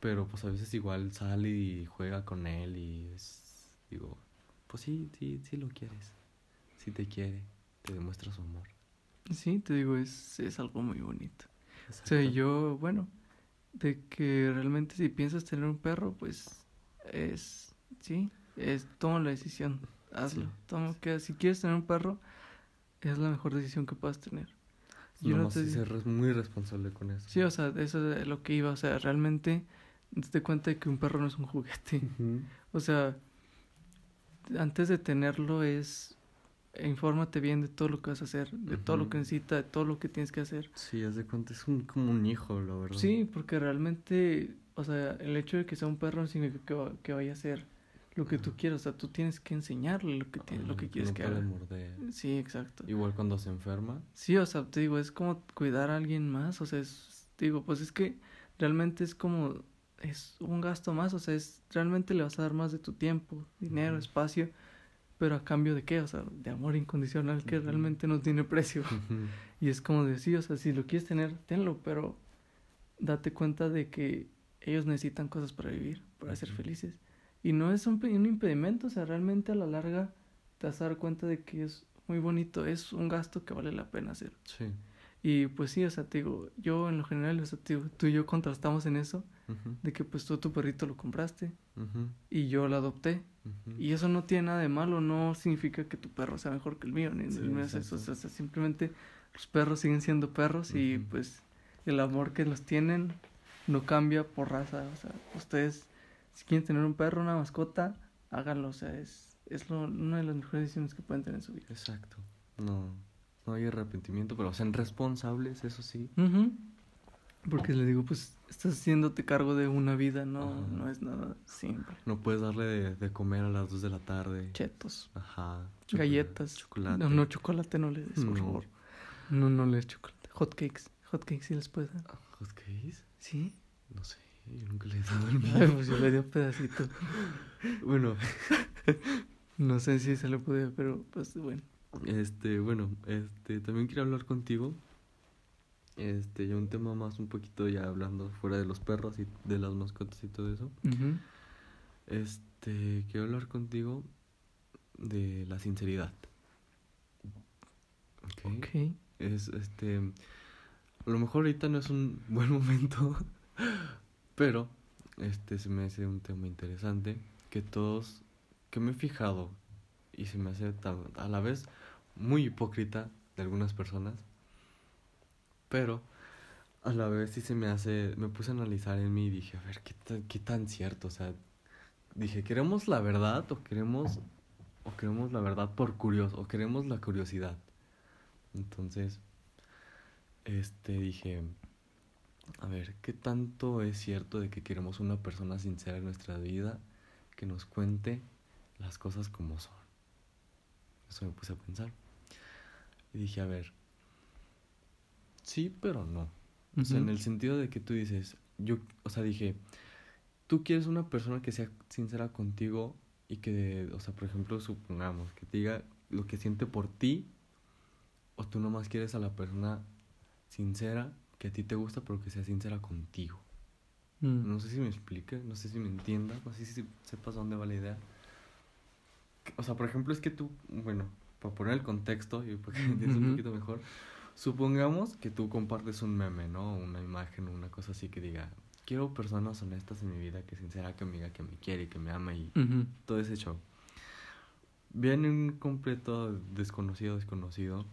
pero pues a veces igual sale y juega con él y es, digo, pues sí, sí, sí lo quieres, sí te quiere, te demuestra su amor. Sí, te digo, es, es algo muy bonito. O sea, Exacto. yo, bueno, de que realmente si piensas tener un perro, pues es, sí, es, toma la decisión, hazlo. Sí, Toma, que si quieres tener un perro, es la mejor decisión que puedas tener. yo no te sí di- ser muy responsable con eso. Sí, o sea, eso es lo que iba, o sea, realmente te cuenta de que un perro no es un juguete. O sea, antes de tenerlo es, infórmate bien de todo lo que vas a hacer, de todo lo que necesita, de todo lo que tienes que hacer. Sí, haz de cuenta, es un, como un hijo, la verdad. Sí, porque realmente, o sea, el hecho de que sea un perro no significa que, va- que vaya a ser lo que tú quieras, o sea, tú tienes que enseñarle lo que, tienes, lo que quieres no que haga. morder. Sí, exacto. Igual cuando se enferma. Sí, o sea, te digo, es como cuidar a alguien más, o sea, es, digo, pues es que realmente es como, es un gasto más, o sea, es, realmente le vas a dar más de tu tiempo, dinero, espacio, pero a cambio de qué, o sea, de amor incondicional que realmente no tiene precio. Y es como decir, o sea, si lo quieres tener, tenlo, pero date cuenta de que ellos necesitan cosas para vivir, para ser felices. Y no es un, un impedimento, o sea, realmente a la larga te vas a dar cuenta de que es muy bonito, es un gasto que vale la pena hacer. Sí. Y pues sí, o sea, te digo, yo en lo general, o sea, te digo, tú y yo contrastamos en eso, de que pues tú tu perrito lo compraste y yo lo adopté. Y eso no tiene nada de malo, no significa que tu perro sea mejor que el mío, ni Sí, es eso, o sea, simplemente los perros siguen siendo perros y pues el amor que los tienen no cambia por raza, o sea, ustedes si quieren tener un perro, una mascota, háganlo, o sea, es, es lo- una de las mejores decisiones que pueden tener en su vida. Exacto. No, no hay arrepentimiento, pero sean responsables, eso sí. Porque les digo, pues estás haciéndote cargo de una vida, no, Ajá. no es nada simple. No puedes darle de, de comer a las 2 de la tarde. Chetos, Ajá. chocolate- galletas, Chocolate. No, no, chocolate no le des, por No. favor. No, no le des chocolate. Hot cakes. Hot cakes sí les puedes dar. ¿Hot cakes? ¿Sí? No sé, yo nunca le he dado el mío. Pues yo le di un pedacito. Bueno, No sé si se le puede, pero pues bueno. este, bueno, este, también quiero hablar contigo. Este, ya un tema más un poquito ya hablando fuera de los perros y de las mascotas y todo eso. Este, quiero hablar contigo de la sinceridad. Ok. Ok. Es este. A lo mejor ahorita no es un buen momento, pero este se me hace un tema interesante que todos. que me he fijado y se me hace tan- a la vez muy hipócrita de algunas personas, pero a la vez sí se me hace. me puse a analizar en mí y dije, a ver, ¿qué tan, qué tan cierto? O sea, dije, ¿queremos la verdad o queremos. o queremos la verdad por curioso o queremos la curiosidad? Entonces, este dije, a ver, ¿qué tanto es cierto de que queremos una persona sincera en nuestra vida que nos cuente las cosas como son? Eso me puse a pensar. Y dije, a ver, sí, pero no. O sea, en el sentido de que tú dices, yo, o sea, dije, tú quieres una persona que sea sincera contigo y que, o sea, por ejemplo, supongamos que te diga lo que siente por ti, o tú nomás quieres a la persona sincera que a ti te gusta, pero que sea sincera contigo. Mm. No sé si me explique, no sé si me entienda, no sé si sepas dónde va la idea. o sea, por ejemplo, es que tú, bueno, para poner el contexto y para que entiendas un Ujú. poquito mejor, supongamos que tú compartes un meme, ¿no? Una imagen, una cosa así que diga, quiero personas honestas en mi vida, que sincera, que me diga que me quiere, que me ama y Ujú. todo ese show. Viene un completo desconocido, desconocido,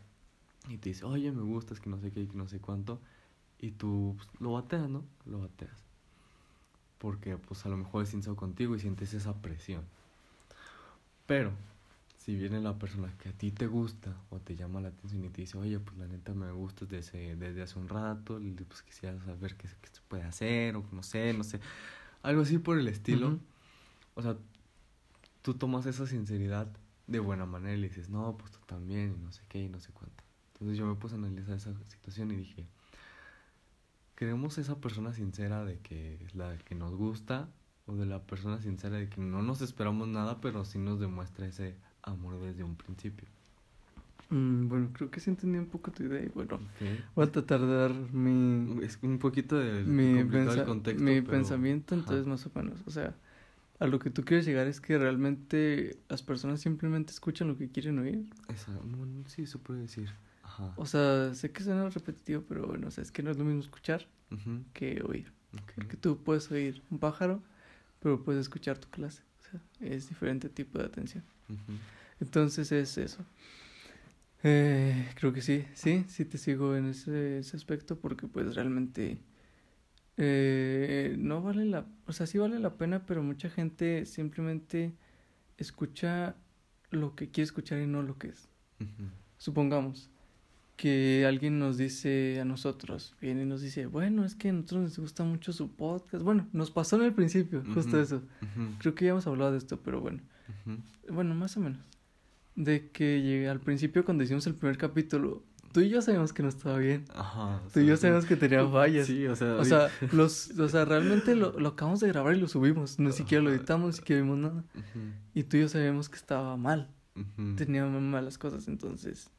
y te dice, oye, me gustas, que no sé qué, que no sé cuánto, y tú pues, lo bateas, ¿no? Lo bateas. Porque pues a lo mejor es sincero contigo y sientes esa presión. Pero, si viene la persona que a ti te gusta o te llama la atención y te dice, oye, pues la neta me gustas desde, desde hace un rato, pues quisiera saber qué, qué se puede hacer, o no sé, no sé, algo así por el estilo. Ujú. O sea, tú tomas esa sinceridad de buena manera y le dices, no, pues tú también, y no sé qué, y no sé cuánto. Entonces yo me puse a analizar esa situación y dije, ¿queremos esa persona sincera de que es la que nos gusta? ¿O de la persona sincera de que no nos esperamos nada, pero sí nos demuestra ese amor desde un principio? Mm, bueno, creo que sí entendí un poco tu idea y bueno, Ok. voy a tratar de dar mi, Es un poquito de mi, complicado el pensa- contexto, mi pero- pensamiento, ajá. entonces más o menos, o sea, a lo que tú quieres llegar es que realmente las personas simplemente escuchan lo que quieren oír. Esa, bueno, sí, se puede decir. Ajá. O sea, sé que suena repetitivo, pero bueno, o sea, es que no es lo mismo escuchar que oír. Porque tú puedes oír un pájaro, pero puedes escuchar tu clase. O sea, es diferente tipo de atención. Entonces es eso. Eh, creo que sí, sí, sí te sigo en ese, ese aspecto porque pues realmente eh, no vale la, o sea, sí vale la pena, pero mucha gente simplemente escucha lo que quiere escuchar y no lo que es. Supongamos que alguien nos dice a nosotros, viene y nos dice, bueno, es que a nosotros nos gusta mucho su podcast. Bueno, nos pasó en el principio, justo eso. Creo que ya hemos hablado de esto, pero bueno. Bueno, más o menos. De que llegué al principio cuando hicimos el primer capítulo, tú y yo sabíamos que no estaba bien. Ajá. Tú y yo sabíamos que tenía fallas. Sí, o sea. O sea, los, o sea, realmente lo, lo acabamos de grabar y lo subimos. Ni siquiera lo editamos, ni siquiera vimos nada. Y tú y yo sabíamos que estaba mal. Tenía malas cosas. Entonces,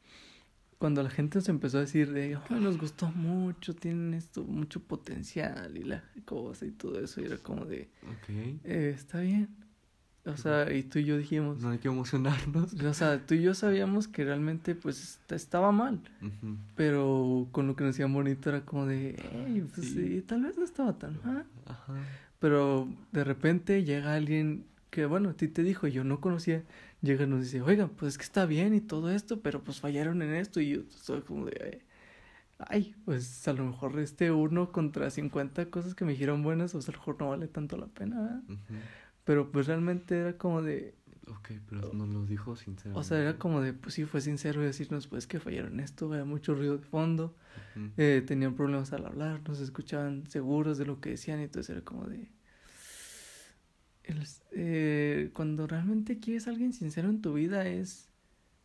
cuando la gente nos empezó a decir de, "Ay, nos gustó mucho, tienen esto, mucho potencial y la cosa y todo eso, y era como de. "Eh, está bien. O sea, y tú y yo dijimos, No hay que emocionarnos. O sea, tú y yo sabíamos que realmente pues est- estaba mal, pero con lo que nos decían bonito era como de, "Ey, pues Sí. sí, tal vez no estaba tan mal. Ajá. Pero de repente llega alguien que, bueno, a ti te dijo, yo no conocía, llega y nos dice, oigan, pues es que está bien y todo esto, pero pues fallaron en esto y yo soy como de, ay, pues a lo mejor este uno contra 50 cosas que me dijeron buenas, o sea, a lo mejor no vale tanto la pena, ¿verdad? Pero pues realmente era como de, Ok, pero nos lo dijo sinceramente. O sea, era como de, pues sí, fue sincero y decirnos, pues que fallaron en esto, había mucho ruido de fondo, eh, tenían problemas al hablar, no se escuchaban seguros de lo que decían, y entonces era como de... el- eh, cuando realmente quieres a alguien sincero en tu vida, ¿es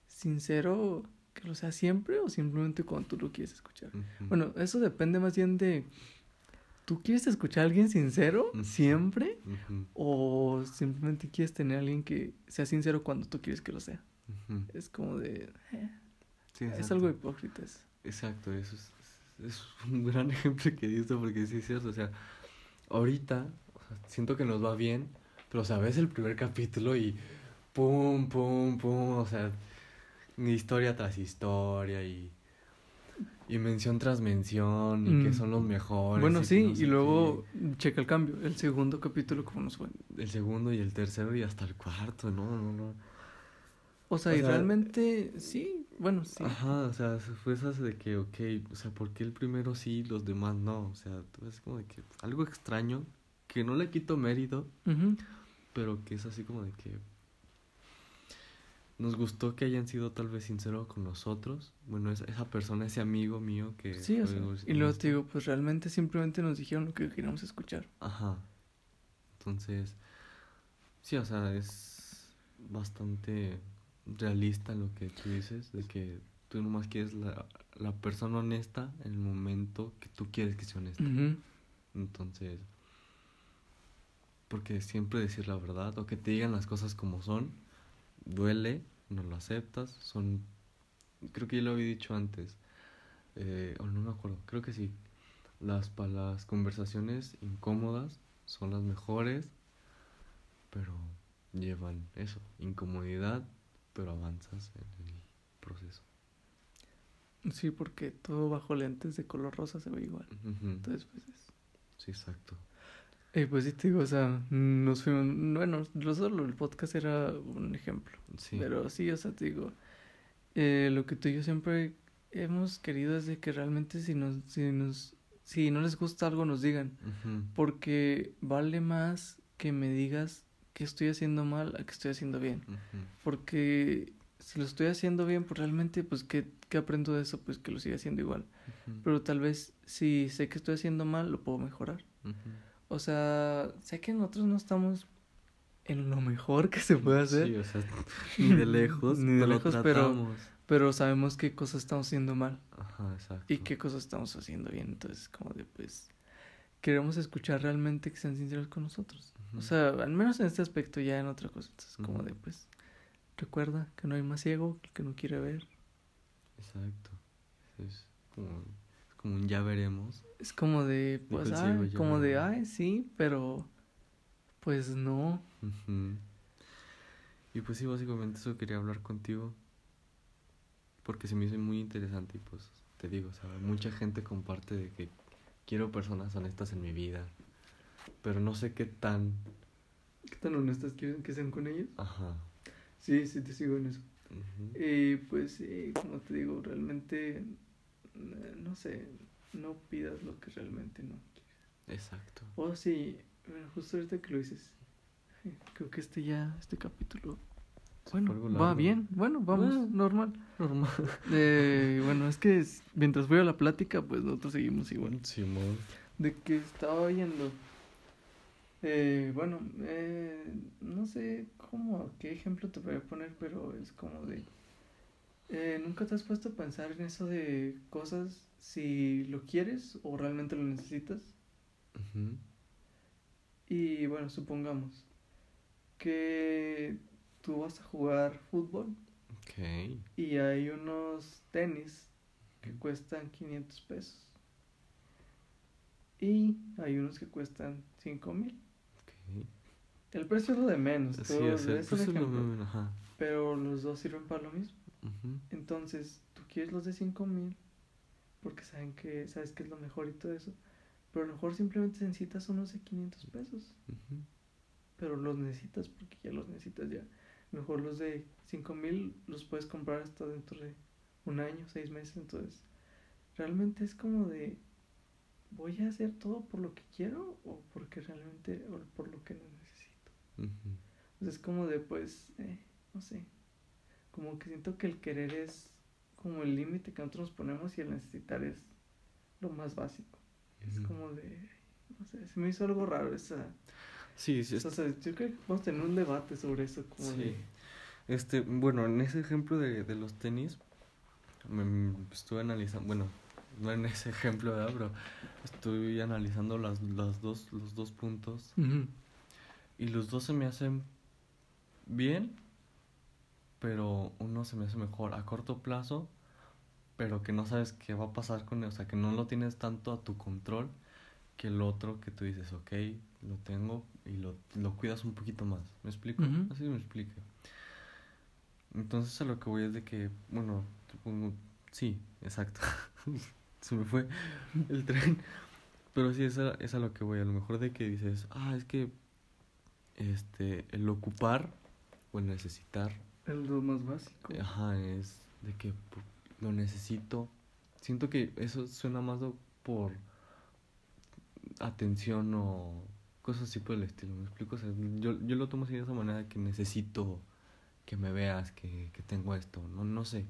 sincero que lo sea siempre o simplemente cuando tú lo quieres escuchar? Bueno, eso depende más bien de... ¿Tú quieres escuchar a alguien sincero siempre? ¿O simplemente quieres tener a alguien que sea sincero cuando tú quieres que lo sea? Es como de... eh, Sí, es algo hipócrita. eso. Exacto, eso es, es un gran ejemplo que diste porque sí es cierto, o sea, ahorita o sea, siento que nos va bien, pero o sea, ves el primer capítulo y pum, pum, pum, o sea, historia tras historia y, y mención tras mención y que Mm. son los mejores. Bueno, y sí, no sé y luego checa el cambio. El segundo capítulo, ¿cómo nos fue? El segundo y el tercero y hasta el cuarto, no, no, no. O sea, O y sea, realmente, sí, bueno, sí. Ajá, o sea, fue esas de que, ok, o sea, ¿por qué el primero sí y los demás no? O sea, es como de que algo extraño, que no le quito mérito, Ujú. Pero que es así como de que nos gustó que hayan sido tal vez sinceros con nosotros. Bueno, esa, esa persona, ese amigo mío que... Sí, o sea, y luego te digo, pues realmente simplemente nos dijeron lo que queríamos escuchar. Ajá. Entonces, sí, o sea, es bastante realista lo que tú dices, de que tú nomás quieres la, la persona honesta en el momento que tú quieres que sea honesta. Ujú. Entonces, porque siempre decir la verdad o que te digan las cosas como son, duele, no lo aceptas, son, creo que ya lo había dicho antes, eh, o no me acuerdo, creo que sí, las, las conversaciones incómodas son las mejores, pero llevan eso, incomodidad, pero avanzas en el proceso. Sí, porque todo bajo lentes de color rosa se ve igual. Entonces, pues es. Sí, exacto. Eh, pues sí, te digo, o sea, nos fuimos. Bueno, lo solo el podcast era un ejemplo. Sí. Pero sí, o sea, te digo, eh, lo que tú y yo siempre hemos querido es de que realmente si nos, si nos, si no les gusta algo nos digan, porque vale más que me digas que estoy haciendo mal a que estoy haciendo bien, porque si lo estoy haciendo bien, pues realmente, pues, ¿qué, qué aprendo de eso? Pues que lo siga haciendo igual, pero tal vez si sé que estoy haciendo mal, lo puedo mejorar. O sea, sé que nosotros no estamos en lo mejor que se puede hacer. Sí, o sea, ni de lejos, Ni de pero lejos, pero-. Pero sabemos qué cosas estamos haciendo mal Ajá, exacto. y qué cosas estamos haciendo bien. Entonces, como de, pues, queremos escuchar realmente que sean sinceros con nosotros. O sea, al menos en este aspecto, ya en otra cosa. Entonces, como de, pues, recuerda que no hay más ciego que el que no quiere ver. Exacto. Es como, es como un ya veremos. Es como de, pues, como de, ay, sí, pero, pues no. Y pues sí, básicamente eso quería hablar contigo. Porque se me hizo muy interesante y pues te digo, sea, mucha gente comparte de que quiero personas honestas en mi vida. Pero no sé qué tan... ¿Qué tan honestas quieren que sean con ellos? Ajá. Sí, sí, te sigo en eso. Y pues sí, como te digo, realmente, eh, no sé, no pidas lo que realmente no quieres. Exacto. Oh, sí, bueno, justo ahorita que lo dices, creo que este ya, este capítulo, bueno, va bien, bueno, vamos, Ah. normal. Normal. Eh, bueno, es que mientras voy a la plática, pues nosotros seguimos igual. Simón. De que estaba oyendo, eh, bueno, eh, no sé cómo, qué ejemplo te voy a poner, pero es como de, eh, ¿nunca te has puesto a pensar en eso de cosas si lo quieres o realmente lo necesitas? Y bueno, supongamos que tú vas a jugar fútbol y hay unos tenis que cuestan 500 pesos. Y hay unos que cuestan 5 mil. El precio es lo de menos, Sí, todo o sea, es un es lo ejemplo, mismo, ajá. pero los dos sirven para lo mismo. Entonces, tú quieres los de 5 mil porque saben que, sabes que es lo mejor y todo eso. Pero a lo mejor simplemente necesitas unos de 500 pesos. Pero los necesitas porque ya los necesitas ya. Mejor los de 5 mil los puedes comprar hasta dentro de un año, seis meses. Entonces, realmente es como de, ¿voy a hacer todo por lo que quiero o porque realmente, o por lo que no necesito? Entonces es como de, pues, eh, no sé, como que siento que el querer es como el límite que nosotros nos ponemos y el necesitar es lo más básico. Es como de, no sé, se me hizo algo raro esa... Sí, sí, o sea, yo creo que vamos a tener un debate sobre eso, como Sí. de... Este, bueno, en ese ejemplo de, de los tenis, me, me estuve analizando, bueno, no en ese ejemplo, ¿verdad? Pero estuve analizando las, las dos, los dos puntos y los dos se me hacen bien, pero uno se me hace mejor a corto plazo, pero que no sabes qué va a pasar con él, o sea, que no lo tienes tanto a tu control que el otro que tú dices, ok, lo tengo y lo, lo cuidas un poquito más. ¿Me explico? Así me explique. Entonces a lo que voy es de que, bueno, supongo, sí, exacto. Se me fue el tren. Pero sí, es a, es a lo que voy. A lo mejor de que dices, ah, es que este, el ocupar o el necesitar, Es lo más básico. ajá, es de que lo necesito. Siento que eso suena más por atención o cosas así por el estilo. ¿Me explico? O sea, yo, yo lo tomo así de esa manera que necesito que me veas, que, que tengo esto, no, no sé.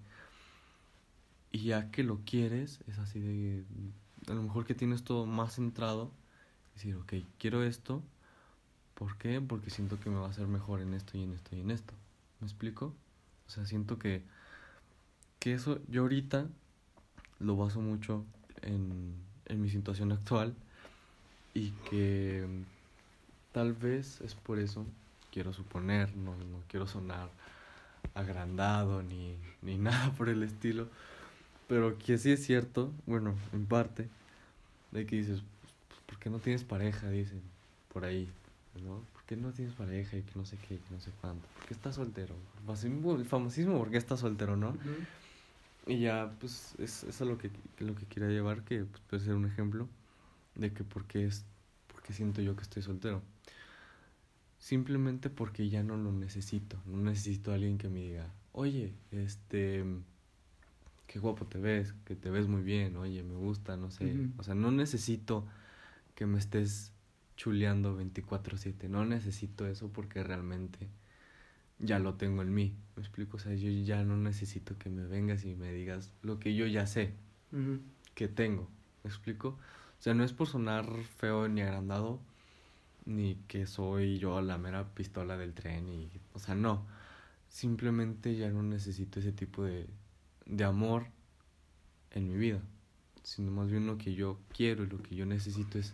Y ya que lo quieres, es así de, a lo mejor que tienes todo más centrado, decir, ok, quiero esto, ¿por qué? Porque siento que me va a hacer mejor en esto y en esto y en esto. ¿Me explico? O sea, siento que, que eso yo ahorita lo baso mucho en, en mi situación actual y que tal vez es por eso, quiero suponer, no, no quiero sonar agrandado ni, ni nada por el estilo, pero que sí es cierto, bueno, en parte, de que dices, "Pues, ¿por qué no tienes pareja? Dicen, por ahí, ¿no? ¿Por qué no tienes pareja y que no sé qué, que no sé cuánto? ¿Por qué estás soltero? El famosísimo, ¿por qué estás soltero, no? Y ya, pues, es, es a lo que, lo que quería llevar, que pues, puede ser un ejemplo de que por qué, es, por qué siento yo que estoy soltero. Simplemente porque ya no lo necesito. No necesito a alguien que me diga, oye, este, qué guapo te ves, que te ves muy bien, oye, me gusta, no sé. O sea, no necesito que me estés chuleando 24/7. No necesito eso porque realmente ya lo tengo en mí. ¿Me explico? O sea, yo ya no necesito que me vengas y me digas lo que yo ya sé que tengo. ¿Me explico? O sea, no es por sonar feo ni agrandado, ni que soy yo la mera pistola del tren, y, o sea, no. Simplemente ya no necesito ese tipo de, de amor en mi vida, sino más bien lo que yo quiero y lo que yo necesito es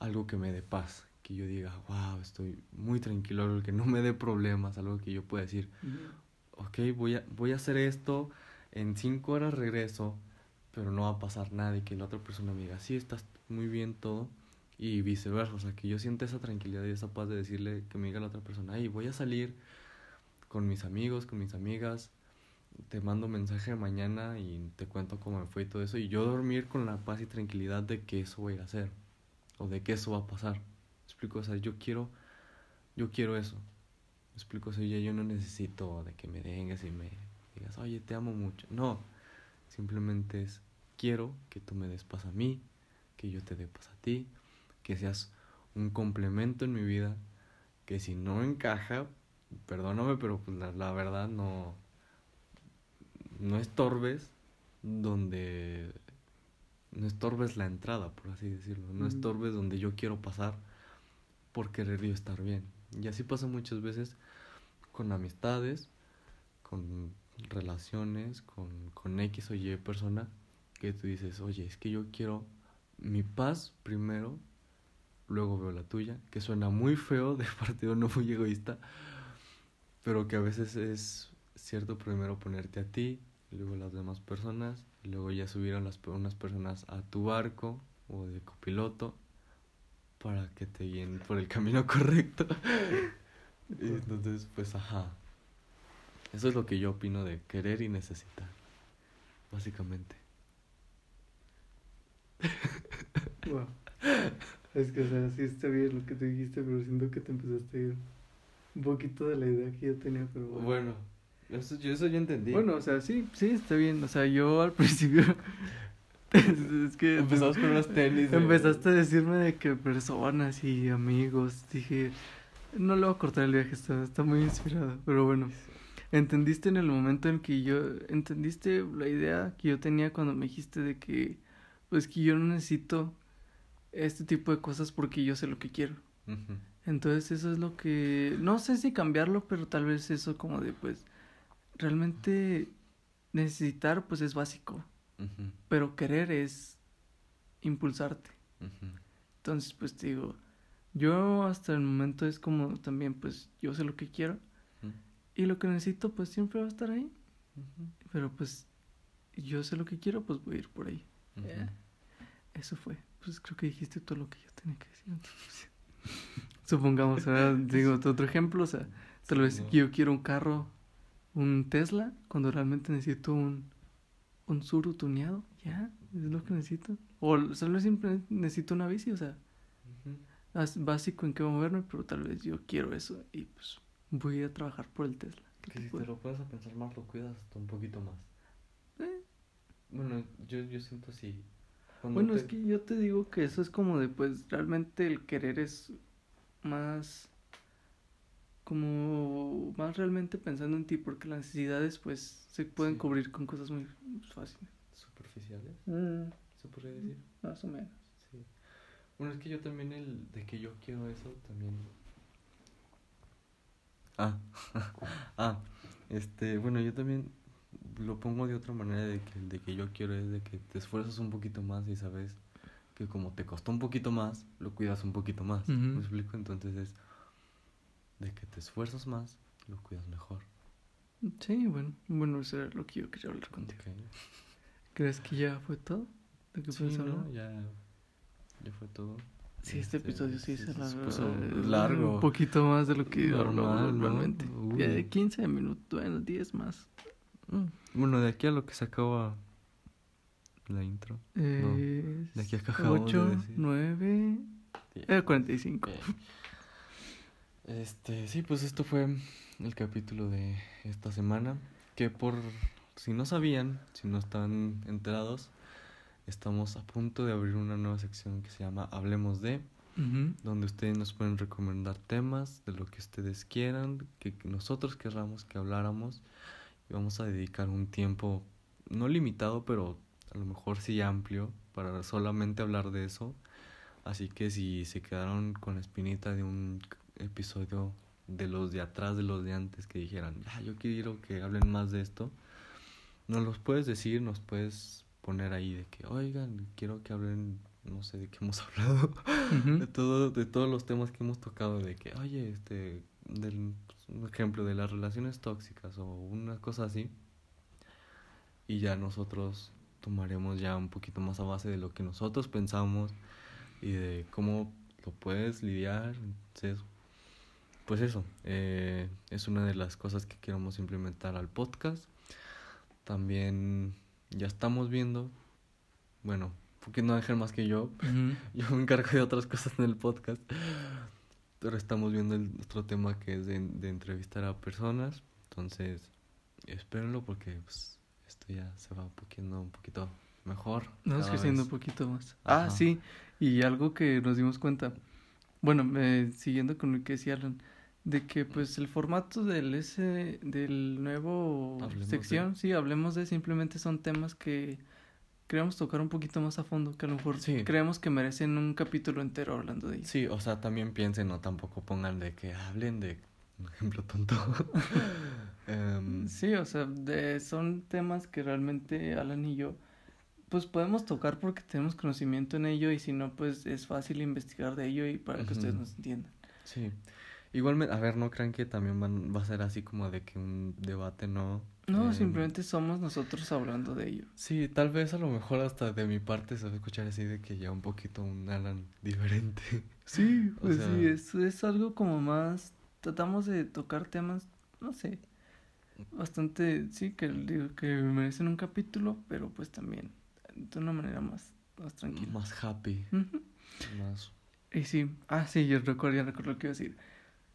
algo que me dé paz, que yo diga, wow, estoy muy tranquilo, algo que no me dé problemas, algo que yo pueda decir, ok, voy a, voy a hacer esto, en cinco horas regreso, pero no va a pasar nada y que la otra persona me diga, sí, estás muy bien todo y viceversa, o sea, que yo sienta esa tranquilidad y esa paz de decirle que me diga la otra persona, ay, voy a salir con mis amigos, con mis amigas, te mando mensaje mañana y te cuento cómo me fue y todo eso, y yo dormir con la paz y tranquilidad de que eso voy a hacer o de que eso va a pasar. ¿Me explico? O sea, yo quiero, yo quiero eso. ¿Me explico? O sea, yo no necesito de que me vengas y me digas, oye, te amo mucho. No, simplemente es, quiero que tú me des paz a mí, que yo te dé paz a ti, que seas un complemento en mi vida, que si no encaja, perdóname, pero pues la, la verdad no, no estorbes donde no estorbes la entrada, por así decirlo, no estorbes donde yo quiero pasar por querer yo estar bien. Y así pasa muchas veces con amistades, con relaciones, con, con X o Y persona, que tú dices, oye, es que yo quiero mi paz primero, luego veo la tuya, que suena muy feo de partido no muy egoísta, pero que a veces es cierto primero ponerte a ti, luego las demás personas, y luego ya subieron las, unas personas a tu barco o de copiloto para que te guíen por el camino correcto. y entonces, pues, ajá. Eso es lo que yo opino de querer y necesitar, básicamente. Wow. Es que, o sea, sí está bien lo que te dijiste, pero siento que te empezaste a ir un poquito de la idea que yo tenía, pero bueno. Eso, yo, eso yo entendí. Bueno, o sea, sí, sí, está bien. O sea, yo al principio. es que. Empezamos con unos tenis. Empezaste a decirme de que personas y amigos. Dije, no le voy a cortar el viaje, está, está muy inspirado. Pero bueno, entendiste en el momento en que yo. Entendiste la idea que yo tenía cuando me dijiste de que. Pues que yo no necesito este tipo de cosas porque yo sé lo que quiero. Entonces, eso es lo que. No sé si cambiarlo, pero tal vez eso como de pues realmente necesitar pues es básico, pero querer es impulsarte. Entonces pues te digo, yo hasta el momento es como también pues yo sé lo que quiero. Y lo que necesito pues siempre va a estar ahí, pero pues yo sé lo que quiero pues voy a ir por ahí. Eso fue, pues creo que dijiste todo lo que yo tenía que decir. Supongamos, digo, otro ejemplo, o sea, tal vez yo quiero un carro un Tesla cuando realmente necesito un, un Suru tuneado. Ya, es lo que necesito. O solo siempre necesito una bici, o sea, es básico en qué moverme, pero tal vez yo quiero eso y pues voy a trabajar por el Tesla. Que si te lo puedes pensar más, lo cuidas hasta un poquito más. Eh. Bueno, yo, yo siento así. bueno, es que yo te digo que eso es como de, pues, realmente el querer es más como más realmente pensando en ti, porque las necesidades pues se pueden cubrir con cosas muy fáciles. ¿Superficiales? Mm. ¿Se podría decir? Más o menos. Sí. Bueno, es que yo también el de que yo quiero eso también... Ah, ah, este, bueno, yo también lo pongo de otra manera de que el de que yo quiero es de que te esfuerzas un poquito más y sabes que como te costó un poquito más, lo cuidas un poquito más. ¿Me explico? Entonces es de que te esfuerzas más, lo cuidas mejor. Sí, bueno, bueno, eso era lo que yo quería hablar contigo. ¿Crees que ya fue todo? ¿De qué sí, no, ya, ya fue todo. Sí, este, episodio sí, se, puso largo. Un poquito más de lo que normal, normalmente. 15 minutos, bueno, 10 más. Mm. Bueno, de aquí a lo que se acaba la intro. Eh, de aquí a 8, 9, 45. Este, sí, pues esto fue el capítulo de esta semana. Que por si no sabían, si no están enterados, estamos a punto de abrir una nueva sección que se llama Hablemos de, donde ustedes nos pueden recomendar temas de lo que ustedes quieran, que nosotros querramos que habláramos y vamos a dedicar un tiempo no limitado, pero a lo mejor sí amplio para solamente hablar de eso. Así que si se quedaron con la espinita de un episodio de los de atrás, de los de antes, que dijeran, ah, yo quiero que hablen más de esto, nos los puedes decir, nos puedes poner ahí de que, oigan, quiero que hablen, no sé de qué hemos hablado, de, todo, de todos los temas que hemos tocado, de que, oye, este, del, un ejemplo de las relaciones tóxicas o una cosa así, y ya nosotros tomaremos ya un poquito más a base de lo que nosotros pensamos y de cómo lo puedes lidiar, pues eso, eh, es una de las cosas que queremos implementar al podcast. También ya estamos viendo, bueno, porque no Ángel más que yo, yo me encargo de otras cosas en el podcast, pero estamos viendo el otro tema que es de, entrevistar a personas, entonces espérenlo porque pues, esto ya se va poniendo un poquito mejor. Nos creciendo un poquito más. Ah, sí, y algo que nos dimos cuenta, bueno, eh, siguiendo con lo que decía Alan, de que pues el formato del ese del nuevo sección, sí, hablemos de simplemente son temas que queremos tocar un poquito más a fondo, que a lo mejor creemos que merecen un capítulo entero hablando de ellos. Sí, o sea, también piensen, no tampoco pongan de que hablen de un ejemplo tonto. Em, sí, o sea, de, son temas que realmente Alan y yo pues podemos tocar porque tenemos conocimiento en ello y si no, pues es fácil investigar de ello y para que ustedes nos entiendan. Sí. Igualmente, a ver, no crean que también van, va a ser así como de que un debate no. No, em, simplemente somos nosotros hablando de ello. Sí, tal vez a lo mejor hasta de mi parte se va a escuchar así de que ya un poquito un Alan diferente. Sí, pues sí, es, es algo como más. Tratamos de tocar temas, no sé, bastante, sí, que, que merecen un capítulo, pero pues también de una manera más, más tranquila. Más happy. Más. Y sí, ah, sí, yo recuerdo, ya recuerdo lo que iba a decir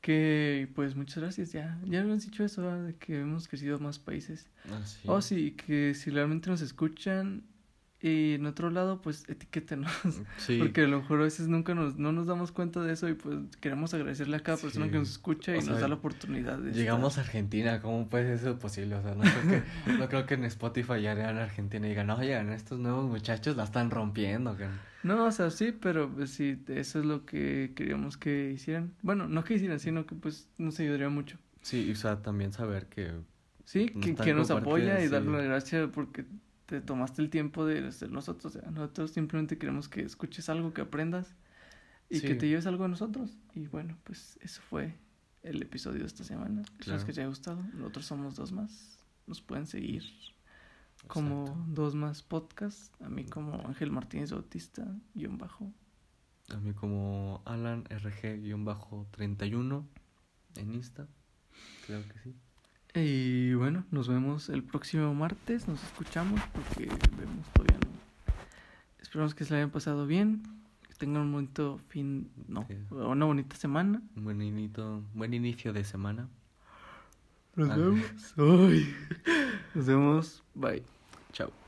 que pues muchas gracias, ya, ya han dicho eso, de que hemos crecido más países. Ah, sí. Oh, sí, que si realmente nos escuchan y en otro lado, pues etiquétenos. Sí. Porque a lo mejor a veces nunca nos, no nos damos cuenta de eso y pues queremos agradecerle a cada persona que nos escucha y nos da la oportunidad de Llegamos a Argentina, ¿cómo puede ser posible? O sea, no creo que, no creo que en Spotify ya en Argentina y digan, oye, estos nuevos muchachos la están rompiendo. No, o sea, sí, pero pues, sí, eso es lo que queríamos que hicieran. Bueno, no que hicieran, sino que pues nos ayudaría mucho. Sí, o sea, también saber que... Sí, que, que nos apoya y darle la gracia porque te tomaste el tiempo de ser nosotros. O sea, nosotros simplemente queremos que escuches algo, que aprendas y que te lleves algo a nosotros. Y bueno, pues eso fue el episodio de esta semana. Espero que te haya gustado. Nosotros somos dos más. Nos pueden seguir como dos más podcasts. A mí como Ángel Martínez Bautista, guion bajo. A mí como Alan RG, guion bajo 31 en Insta. Creo que sí. Y bueno, nos vemos el próximo martes, nos escuchamos porque vemos todavía no. Esperamos que se hayan pasado bien, que tengan un bonito fin, no, una bonita semana. Un buen buen inicio de semana. Nos vemos. Nos vemos. Bye. Chao.